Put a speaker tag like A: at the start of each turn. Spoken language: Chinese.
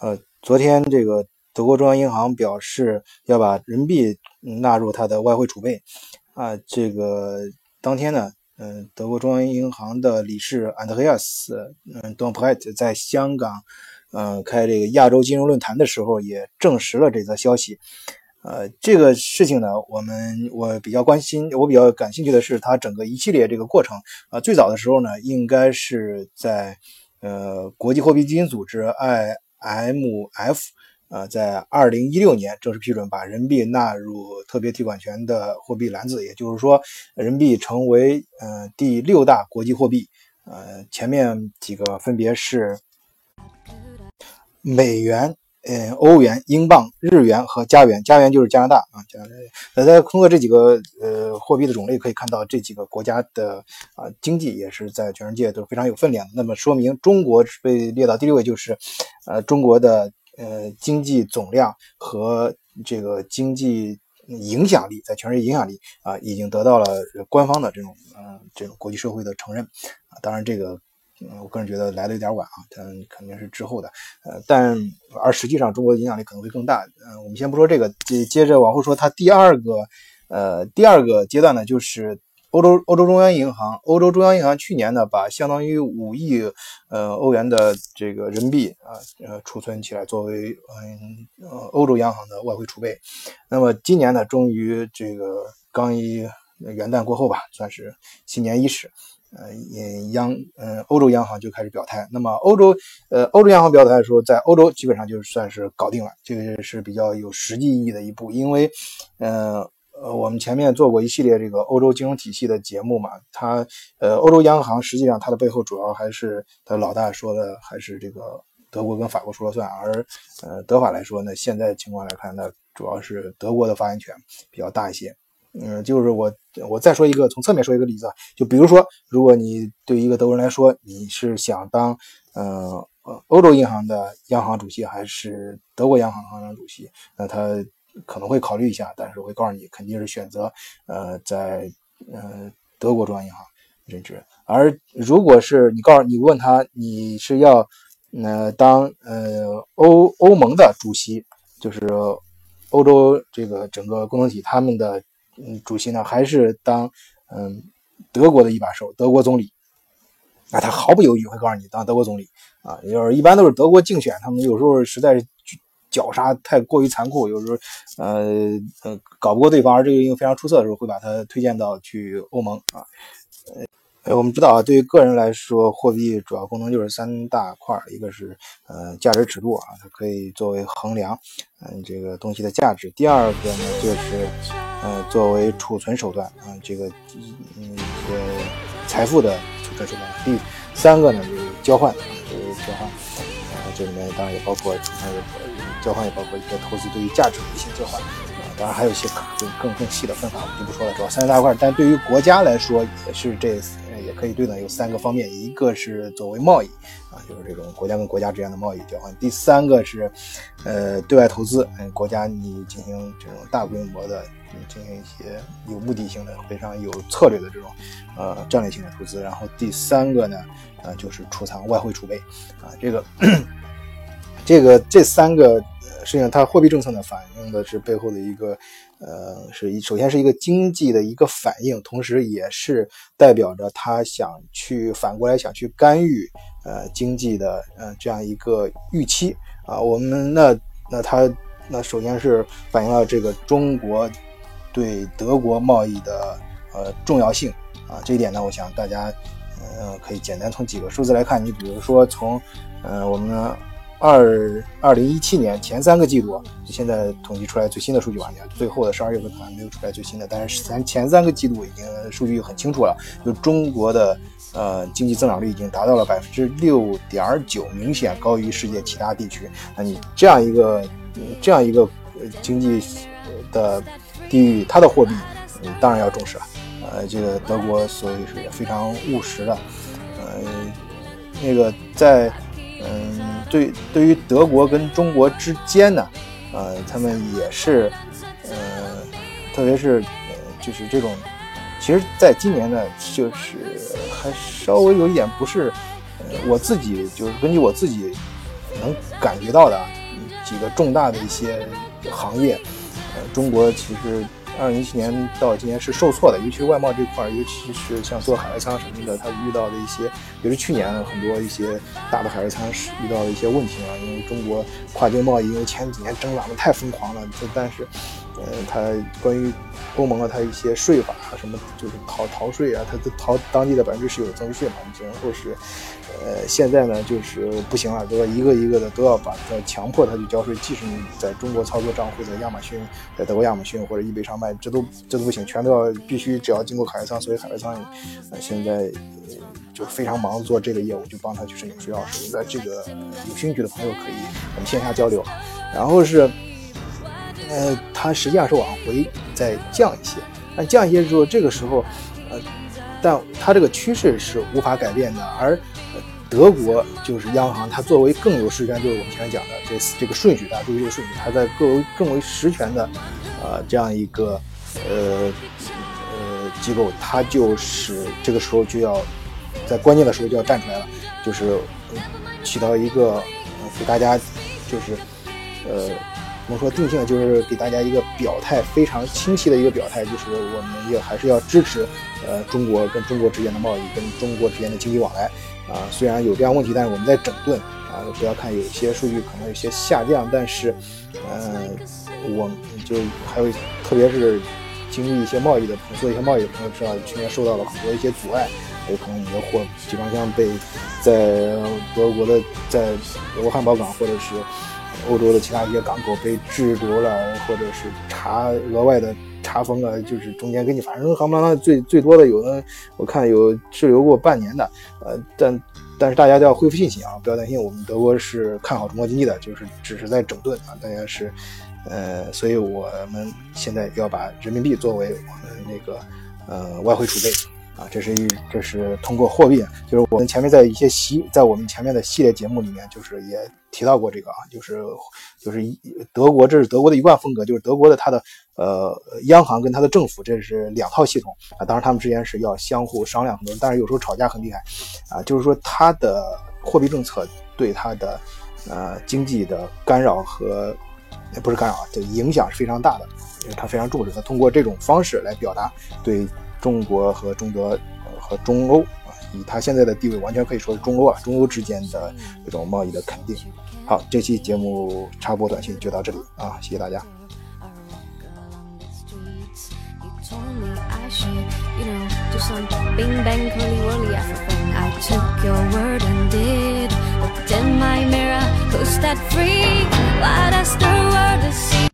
A: 呃，昨天这个德国中央银行表示要把人民币纳入它的外汇储备啊，这个当天呢，嗯，德国中央银行的理事安德烈亚斯，嗯，东普莱特在香港，嗯，开这个亚洲金融论坛的时候也证实了这则消息。呃，这个事情呢，我们我比较关心，我比较感兴趣的是它整个一系列这个过程啊。最早的时候呢，应该是在呃国际货币基金组织 M F，呃，在二零一六年正式批准把人民币纳入特别提款权的货币篮子，也就是说，人民币成为呃第六大国际货币。呃，前面几个分别是美元。呃，欧元、英镑、日元和加元，加元就是加拿大啊。加拿大，那在通过这几个呃货币的种类可以看到，这几个国家的啊经济也是在全世界都是非常有分量。那么说明中国被列到第六位，就是呃中国的呃经济总量和这个经济影响力，在全世界影响力啊已经得到了官方的这种嗯这种国际社会的承认啊。当然这个。嗯，我个人觉得来的有点晚啊，它肯定是之后的，呃，但而实际上中国的影响力可能会更大。嗯，我们先不说这个，接接着往后说，它第二个，呃，第二个阶段呢，就是欧洲欧洲中央银行，欧洲中央银行去年呢，把相当于五亿呃欧元的这个人民币啊，呃，储存起来作为嗯呃欧洲央行的外汇储备。那么今年呢，终于这个刚一元旦过后吧，算是新年伊始。呃，央，呃，欧洲央行就开始表态。那么，欧洲，呃，欧洲央行表态说，在欧洲基本上就算是搞定了，这个是比较有实际意义的一步。因为，呃，呃，我们前面做过一系列这个欧洲金融体系的节目嘛，它，呃，欧洲央行实际上它的背后主要还是它老大说的，还是这个德国跟法国说了算。而，呃，德法来说呢，现在情况来看，那主要是德国的发言权比较大一些。嗯，就是我，我再说一个，从侧面说一个例子，就比如说，如果你对一个德国人来说，你是想当，呃，欧洲银行的央行主席，还是德国央行行长主席，那他可能会考虑一下，但是会告诉你，肯定是选择，呃，在，呃，德国中央银行任职。而如果是你告诉你问他，你是要，呃，当，呃，欧欧盟的主席，就是欧洲这个整个共同体他们的。嗯，主席呢还是当嗯德国的一把手，德国总理，那他毫不犹豫会告诉你当德国总理啊，就是一般都是德国竞选，他们有时候实在是绞杀太过于残酷，有时候呃呃搞不过对方，而这个又非常出色的时候，会把他推荐到去欧盟啊。呃我们知道啊，对于个人来说，货币主要功能就是三大块一个是呃价值尺度啊，它可以作为衡量嗯这个东西的价值；第二个呢就是呃作为储存手段啊，这个嗯一个财富的储存手段；第三个呢就是交换啊，就是交换啊，这里面当然也包括储存交换，也包括一些投资对于价值的一些交换。当然还有一些更更更细的分法，我们就不说了。主要三大块，但对于国家来说，也是这也可以对等有三个方面：一个是作为贸易啊，就是这种国家跟国家之间的贸易交换；第三个是呃对外投资，嗯，国家你进行这种大规模的进行一些有目的性的、非常有策略的这种呃战略性的投资；然后第三个呢，呃就是储藏外汇储备啊，这个这个这三个。实际上，它货币政策呢，反映的是背后的一个，呃，是首先是一个经济的一个反应，同时也是代表着他想去反过来想去干预，呃，经济的，呃，这样一个预期啊。我们那那它那首先是反映了这个中国对德国贸易的呃重要性啊。这一点呢，我想大家呃可以简单从几个数字来看，你比如说从呃我们。二二零一七年前三个季度，就现在统计出来最新的数据，完全最后的十二月份可能没有出来最新的，但是咱前三个季度已经数据很清楚了，就中国的呃经济增长率已经达到了百分之六点九，明显高于世界其他地区。那你这样一个这样一个经济的地域，它的货币，你当然要重视了。呃，这个德国所以是也非常务实的，呃，那个在。嗯，对，对于德国跟中国之间呢，呃，他们也是，呃，特别是，呃，就是这种，其实，在今年呢，就是还稍微有一点不是，呃，我自己就是根据我自己能感觉到的几个重大的一些行业，呃，中国其实。二零一七年到今年是受挫的，尤其是外贸这块，尤其是像做海外仓什么的，它遇到的一些，也是去年很多一些大的海外仓是遇到的一些问题啊，因为中国跨境贸易，因为前几年增长的太疯狂了，但是，呃，它关于欧盟啊，它一些税法啊，什么就是逃逃税啊，它都逃当地的百分之十有增值税嘛，然后是。呃，现在呢，就是不行了，都要一个一个的都要把它强迫他去交税。即使你在中国操作账户，在亚马逊，在德国亚马逊或者易贝上卖，这都这都不行，全都要必须只要经过海外仓。所以海外仓呃现在就非常忙做这个业务，就帮他去申请税号。实在这个有兴趣的朋友可以我们线下交流。然后是，呃，它实际上是往回再降一些，但降一些之后，这个时候，呃，但它这个趋势是无法改变的，而。德国就是央行，它作为更有实权，就是我们前面讲的这这个顺序，大家注意这个顺序，它在更为更为实权的，呃，这样一个呃呃机构，它就是这个时候就要在关键的时候就要站出来了，就是起到一个给大家就是呃怎么说定性，就是给大家一个表态非常清晰的一个表态，就是我们也还是要支持呃中国跟中国之间的贸易，跟中国之间的经济往来。啊，虽然有这样问题，但是我们在整顿啊。不要看有些数据可能有些下降，但是，嗯，我就还有特别是经历一些贸易的朋友，做一些贸易的朋友知道，去年受到了很多一些阻碍，有可能你的货集装箱被在德国的在德国汉堡港或者是欧洲的其他一些港口被滞留了，或者是查额外的。查封啊，就是中间给你，反正航班最最多的有的，我看有滞留过半年的，呃，但但是大家都要恢复信心啊，不要担心，我们德国是看好中国经济的，就是只是在整顿啊，大家是，呃，所以我们现在要把人民币作为我们那个呃外汇储备。啊，这是一，这是通过货币，就是我们前面在一些系，在我们前面的系列节目里面，就是也提到过这个啊，就是就是德国，这是德国的一贯风格，就是德国的它的呃央行跟它的政府，这是两套系统啊，当然他们之间是要相互商量很多，但是有时候吵架很厉害啊，就是说它的货币政策对它的呃经济的干扰和不是干扰，就影响是非常大的，因为它非常重视，它通过这种方式来表达对。中国和中德和中欧啊，以他现在的地位，完全可以说是中欧啊，中欧之间的这种贸易的肯定。好，这期节目插播短信就到这里啊，谢谢大家。